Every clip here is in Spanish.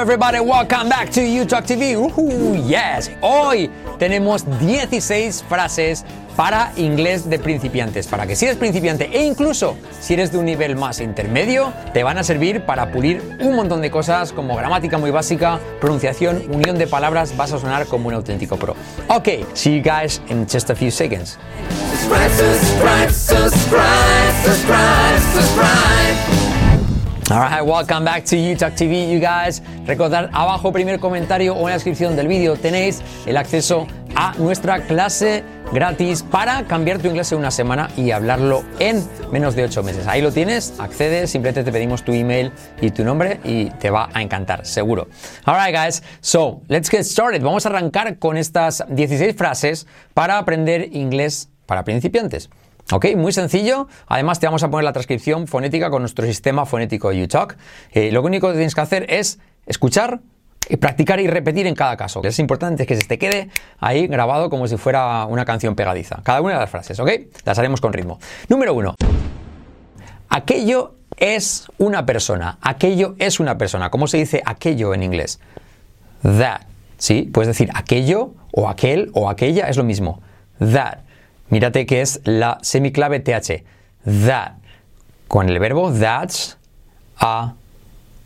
everybody, welcome back to YouTalk TV. Uhu, yes, hoy tenemos 16 frases para inglés de principiantes, para que si eres principiante e incluso si eres de un nivel más intermedio, te van a servir para pulir un montón de cosas como gramática muy básica, pronunciación, unión de palabras, vas a sonar como un auténtico pro. Ok, see you guys in just a few seconds. subscribe, subscribe, subscribe. Alright, welcome back to YouTalk TV, you guys. Recordad abajo, primer comentario o en la descripción del vídeo tenéis el acceso a nuestra clase gratis para cambiar tu inglés en una semana y hablarlo en menos de 8 meses. Ahí lo tienes, accedes, simplemente te pedimos tu email y tu nombre y te va a encantar, seguro. Alright, guys, so let's get started. Vamos a arrancar con estas 16 frases para aprender inglés para principiantes. Ok, muy sencillo. Además, te vamos a poner la transcripción fonética con nuestro sistema fonético UTalk. Eh, lo único que tienes que hacer es escuchar, y practicar y repetir en cada caso. Es importante que se te quede ahí grabado como si fuera una canción pegadiza. Cada una de las frases, ¿ok? Las haremos con ritmo. Número uno. Aquello es una persona. Aquello es una persona. ¿Cómo se dice aquello en inglés? That. ¿Sí? Puedes decir aquello o aquel o aquella es lo mismo. That. Mírate que es la semiclave TH. That. Con el verbo that's a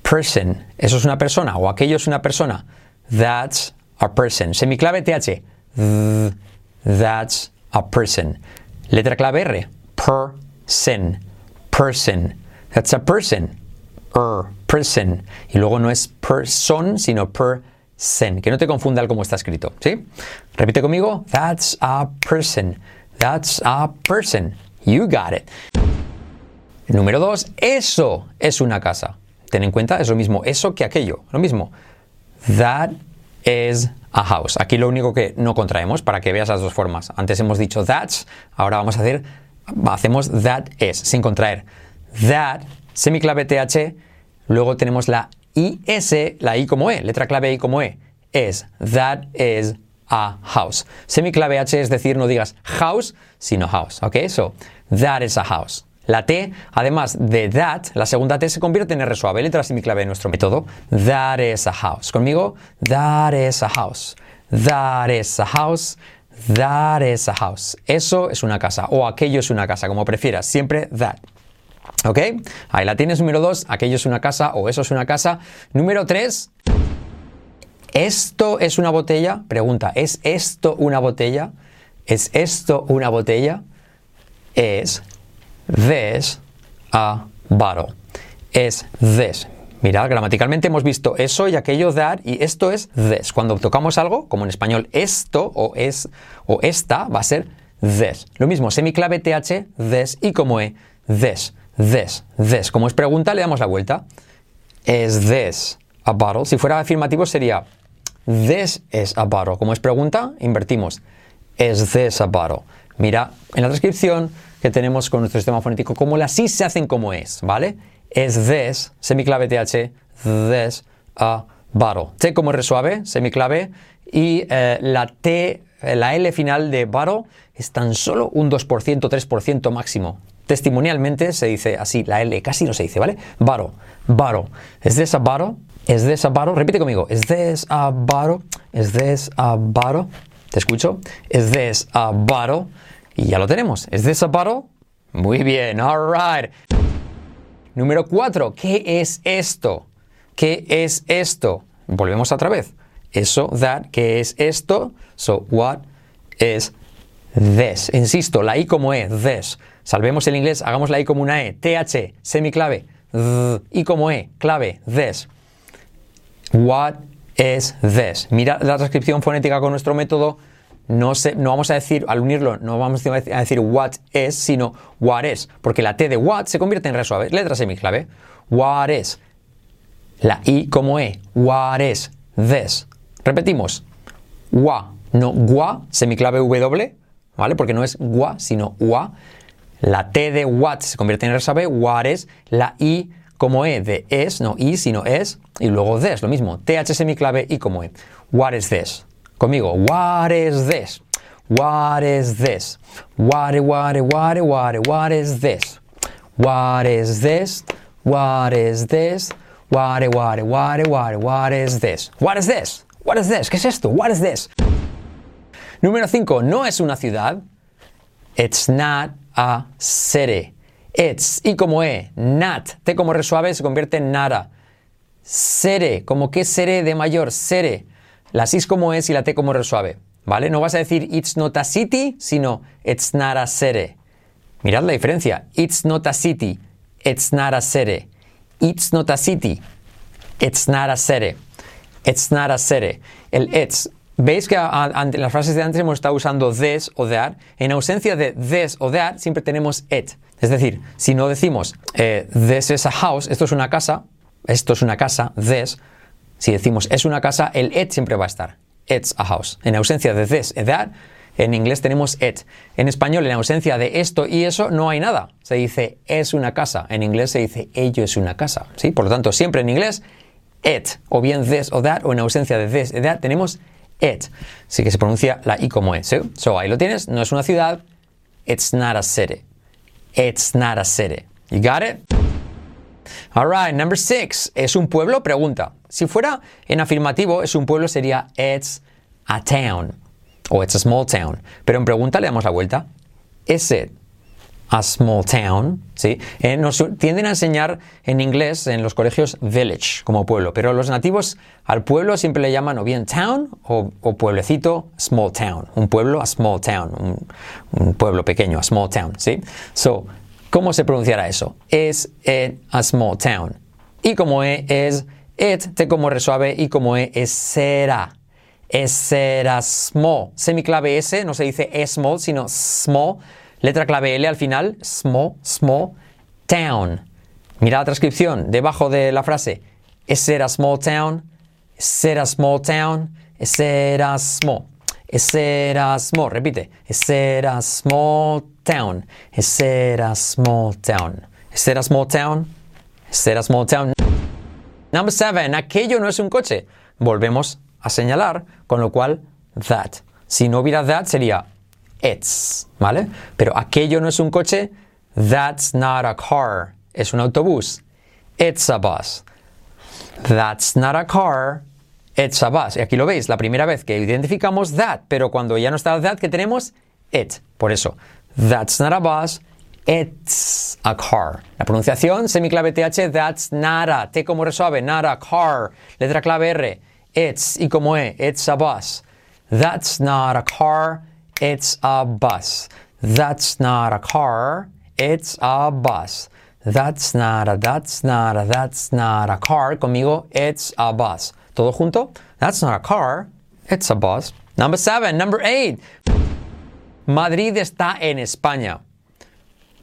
person. Eso es una persona o aquello es una persona. That's a person. Semiclave TH. Th, that's a person. Letra clave R. Person. Person. That's a person. Er, person. Y luego no es person, sino person. Que no te confunda el cómo está escrito. ¿Sí? Repite conmigo. That's a person. That's a person. You got it. Número dos, eso es una casa. Ten en cuenta, es lo mismo eso que aquello. Lo mismo. That is a house. Aquí lo único que no contraemos para que veas las dos formas. Antes hemos dicho that's, ahora vamos a hacer, hacemos that is, sin contraer. That, semiclave TH, luego tenemos la IS, la I como E, letra clave I como E. Es, that is a house. Semiclave H es decir, no digas house, sino house. ¿Ok? So, that is a house. La T, además de that, la segunda T se convierte en R suave, letra semiclave de nuestro método. That is a house. Conmigo, that is a house. That is a house. That is a house. Eso es una casa o aquello es una casa, como prefieras. Siempre that. ¿Ok? Ahí la tienes, número dos. Aquello es una casa o eso es una casa. Número tres. ¿Esto es una botella? Pregunta, ¿es esto una botella? ¿Es esto una botella? Es this a bottle. Es this. Mirad, gramaticalmente hemos visto eso y aquello that y esto es this. Cuando tocamos algo, como en español esto o es o esta, va a ser this. Lo mismo, semiclave th, this y como e, this, this, this. Como es pregunta, le damos la vuelta. ¿Es this a bottle? Si fuera afirmativo sería This is a bottle. Como es pregunta, invertimos. Is this a bottle? Mira en la descripción que tenemos con nuestro sistema fonético cómo las sí se hacen como es, ¿vale? Is this, semiclave TH, this a bottle. T como R suave, semiclave, y eh, la T, eh, la L final de bottle es tan solo un 2%, 3% máximo. Testimonialmente se dice así, la L casi no se dice, ¿vale? Bottle, bottle. Is this a bottle? ¿Es this a bottle? Repite conmigo. ¿Es this a bottle? ¿Es this a bottle? ¿Te escucho? ¿Es this a bottle? Y ya lo tenemos. ¿Es this a bottle? Muy bien, all right. Número cuatro. ¿Qué es esto? ¿Qué es esto? Volvemos otra vez. Eso, that, ¿qué es esto? So, what is this? Insisto, la I como E, this. Salvemos el inglés, hagamos la I como una E. TH, semiclave. I como E, clave, this. What is this? Mira la transcripción fonética con nuestro método. No, no vamos a decir, al unirlo, no vamos a decir what is, sino what is, porque la T de what se convierte en re suave, letra semiclave. What is? La I como E. What is this? Repetimos. Wa, no gua, semiclave W, ¿vale? Porque no es gua, sino wa. La T de what se convierte en re suave. What is? La I como E de es, no i, sino es, y luego this, lo mismo, th semiclave y como E. What is this? Conmigo, what is this? What is this? What, what, what, what, what is this? What is this? What is this? What, what, what, what, what is this? What is this? What is this? ¿Qué es esto? What is this? Número 5. No es una ciudad. It's not a city. It's, y como e, not, t como resuave se convierte en nada. Sere, como que seré de mayor, sere. La is como es y la t como resuave. ¿Vale? No vas a decir it's not a city, sino it's not a sere. Mirad la diferencia. It's not a city, it's not a sere. It's not a city, it's not a sere. It's not a sere. El it's Veis que en las frases de antes hemos estado usando this o that. En ausencia de this o that siempre tenemos it. Es decir, si no decimos eh, this is a house, esto es una casa, esto es una casa, this, si decimos es una casa, el it siempre va a estar. It's a house. En ausencia de this y that, en inglés tenemos it. En español, en ausencia de esto y eso, no hay nada. Se dice es una casa. En inglés se dice ello es una casa. ¿sí? Por lo tanto, siempre en inglés, it, o bien this o that, o en ausencia de this y that, tenemos it. Así que se pronuncia la i como es. So, ahí lo tienes, no es una ciudad. It's not a city. It's not a city. You got it? All right, number six. ¿Es un pueblo? Pregunta. Si fuera en afirmativo, es un pueblo sería it's a town o it's a small town. Pero en pregunta le damos la vuelta. Is it a small town, ¿sí? Eh, nos tienden a enseñar en inglés en los colegios village como pueblo, pero los nativos al pueblo siempre le llaman o bien town o, pueblecito, small town. Un pueblo, a small town. Un, pueblo pequeño, a small town, ¿sí? So, ¿cómo se pronunciará eso? Es it a small town. Y como e es it, te como resuave, y como e es será. Es será small. Semiclave S no se dice small, sino small Letra clave L al final, small, small, town. Mira la transcripción debajo de la frase. Is it a small town? Is it a small town? Is it a small? Is it a small? Repite. Is it a small town? Is it a small town? Is it a small town? Is it a small town? Number seven. Aquello no es un coche. Volvemos a señalar, con lo cual, that. Si no hubiera that, sería it's, ¿vale? Pero aquello no es un coche, that's not a car, es un autobús. It's a bus. That's not a car, it's a bus. Y aquí lo veis, la primera vez que identificamos that, pero cuando ya no está that, ¿qué tenemos? It. Por eso, that's not a bus, it's a car. La pronunciación, semiclave TH, that's not a. T como resuave, not a car. Letra clave R, it's. Y como E, it's a bus. That's not a car, It's a bus. That's not a car. It's a bus. That's not a, that's not a, that's not a car. Conmigo, it's a bus. Todo junto? That's not a car. It's a bus. Number seven. Number eight. Madrid está en España.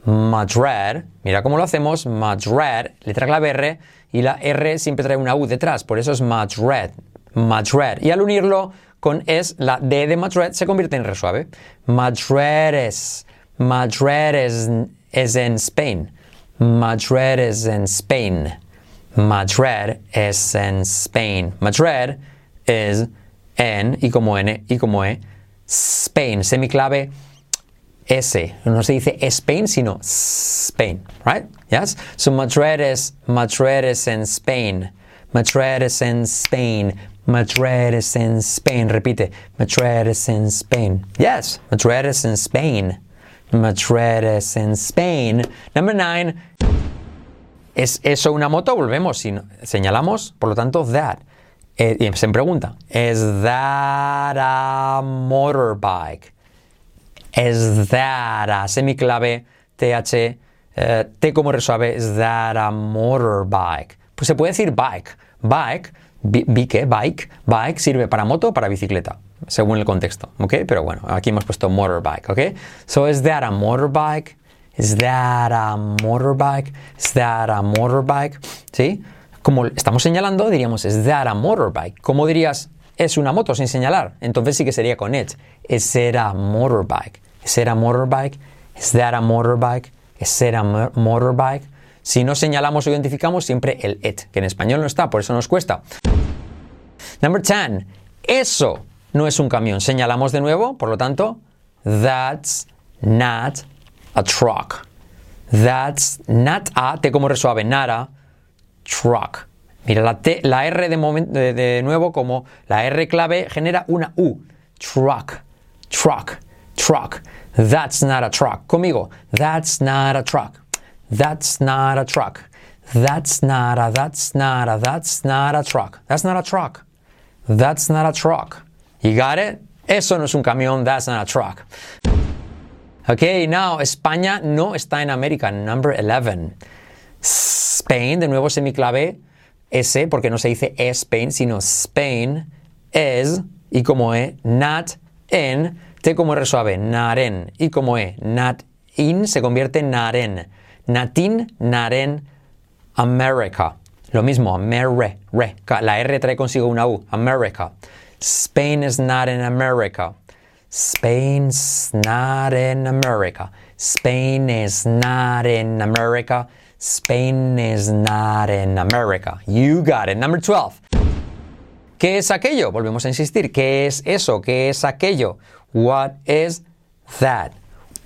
Madrid, mira cómo lo hacemos, Madrid, letra clave R, y la R siempre trae una U detrás, por eso es Madrid, Madrid. Y al unirlo con es, la D de Madrid se convierte en re suave. Madrid es, Madrid es, en Spain. Madrid es en Spain. Madrid es en Spain. Madrid es en, y como N, y como E, Spain. Semiclave S. No se dice Spain, sino Spain, right? Yes? So Madrid es, Madrid es en Spain. Madrid es en Spain. Madrid is in Spain. Repite. Madrid is in Spain. Yes, Madrid is in Spain. Madrid is in Spain. Number nine. ¿Es eso una moto? Volvemos. Señalamos, por lo tanto, that. Eh, y se pregunta, ¿es that a motorbike? ¿Es that a semiclave TH? Eh, T como resuave, ¿es that a motorbike? Pues se puede decir bike. Bike Bike, bike, bike sirve para moto o para bicicleta, según el contexto, ¿ok? Pero bueno, aquí hemos puesto motorbike, ¿ok? So, is that a motorbike? Is that a motorbike? Is that a motorbike? ¿Sí? Como estamos señalando, diríamos, is that a motorbike? ¿Cómo dirías, es una moto sin señalar? Entonces sí que sería con it. Is it a motorbike? Is it a motorbike? Is that a motorbike? Is it a motorbike? Si no señalamos o identificamos siempre el it, que en español no está, por eso nos cuesta. Number 10. Eso no es un camión. Señalamos de nuevo, por lo tanto, that's not a truck. That's not a, te como resuave, nada, truck. Mira, la, T, la R de, momen- de- de nuevo, como la R clave, genera una U. Truck, truck, truck. That's not a truck. Conmigo. That's not a truck. That's not a truck. That's not a, that's not a, that's not a truck. That's not a truck. That's not a truck. You got it? Eso no es un camión, that's not a truck. Okay, now, España no está en América, number 11. Spain, de nuevo semiclave S, porque no se dice Spain, sino Spain, es, y como E, not en, T como R suave, naren, y como E, not in, se convierte en naren. Natin, naren, America. Lo mismo, Amere, re. La R trae consigo una U. America. Spain is not in America. Spain's not in America. Spain is not in America. Spain is not in America. You got it. Number 12. ¿Qué es aquello? Volvemos a insistir. ¿Qué es eso? ¿Qué es aquello? What is that?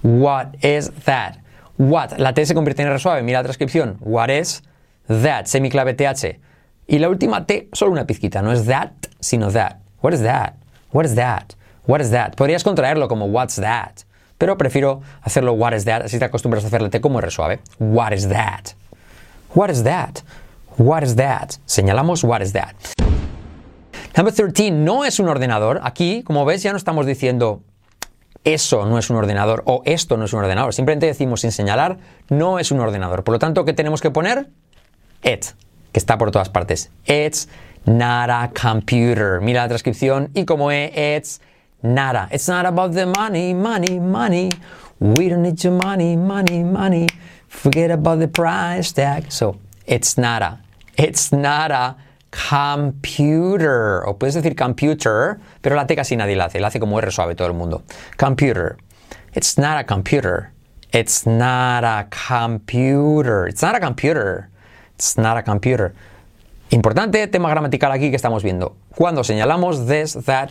What is that? What. La T se convierte en R suave. Mira la transcripción. What is that? Semiclave TH. Y la última T, solo una pizquita. No es that, sino that. What is that? What is that? What is that? Podrías contraerlo como what's that. Pero prefiero hacerlo what is that. Así te acostumbras a hacer la T como R suave. What is that? What is that? What is that? Señalamos what is that. Number 13, no es un ordenador. Aquí, como ves, ya no estamos diciendo eso no es un ordenador o esto no es un ordenador. Simplemente decimos sin señalar, no es un ordenador. Por lo tanto, ¿qué tenemos que poner? It, que está por todas partes. It's not a computer. Mira la transcripción y como es, it's nada. It's not about the money, money, money. We don't need your money, money, money. Forget about the price tag. So, it's nada. It's not a computer. O puedes decir computer, pero la T casi nadie la hace. La hace como R suave todo el mundo. Computer. It's not a computer. It's not a computer. It's not a computer. It's not a computer. Importante tema gramatical aquí que estamos viendo. Cuando señalamos this, that,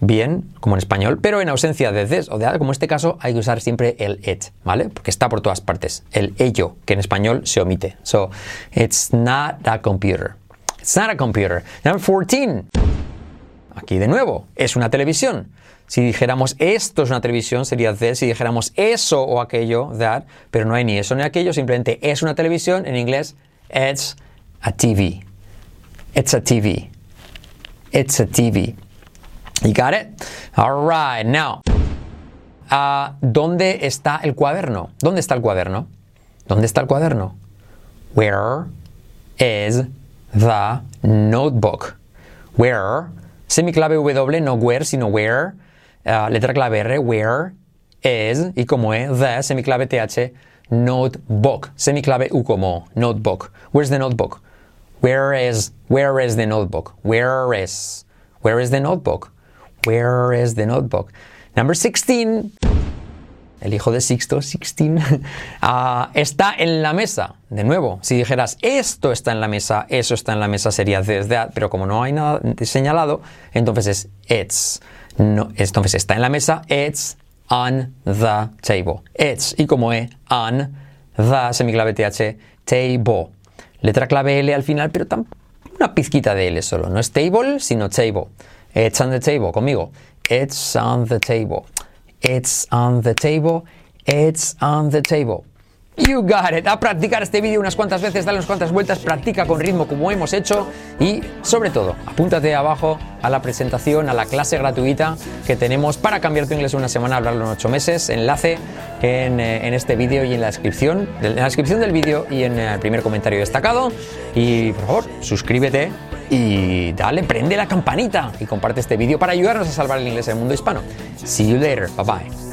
bien, como en español, pero en ausencia de this o de that, como en este caso, hay que usar siempre el it, ¿vale? Porque está por todas partes. El ello, que en español se omite. So, it's not a computer. It's not a computer. Number 14. Aquí de nuevo, es una televisión. Si dijéramos esto es una televisión, sería this. Si dijéramos eso o aquello, that, pero no hay ni eso ni aquello, simplemente es una televisión. En inglés, it's a TV. It's a TV. It's a TV. You got it? All right. Now, ah, ¿dónde está el cuaderno? ¿Dónde está el cuaderno? ¿Dónde está el cuaderno? Where is the notebook? Where, semiclave W, no where, sino where, ah, letra clave R, where is, y como E, the, semiclave TH, notebook, semiclave U como notebook. Where's the notebook? Where is, where is the notebook? Where is, where is the notebook? Where is the notebook? Number 16. El hijo de Sixto, 16, ah, está en la mesa. De nuevo, si dijeras esto está en la mesa, eso está en la mesa, sería this, that, pero como no hay nada señalado, entonces es it's. Entonces está en la mesa, it's on the table. It's, y como E, on the, semiclave TH, table. Letra clave L al final, pero tam- una pizquita de L solo. No es table, sino table. It's on the table, conmigo. It's on the table. It's on the table. It's on the table. You got it. A practicar este vídeo unas cuantas veces, dale unas cuantas vueltas, practica con ritmo como hemos hecho y sobre todo, apúntate abajo a la presentación, a la clase gratuita que tenemos para cambiar tu inglés en una semana, hablarlo en ocho meses. Enlace en, eh, en este vídeo y en la descripción, en la descripción del vídeo y en el primer comentario destacado. Y por favor, suscríbete y dale, prende la campanita y comparte este vídeo para ayudarnos a salvar el inglés en el mundo hispano. See you later. Bye bye.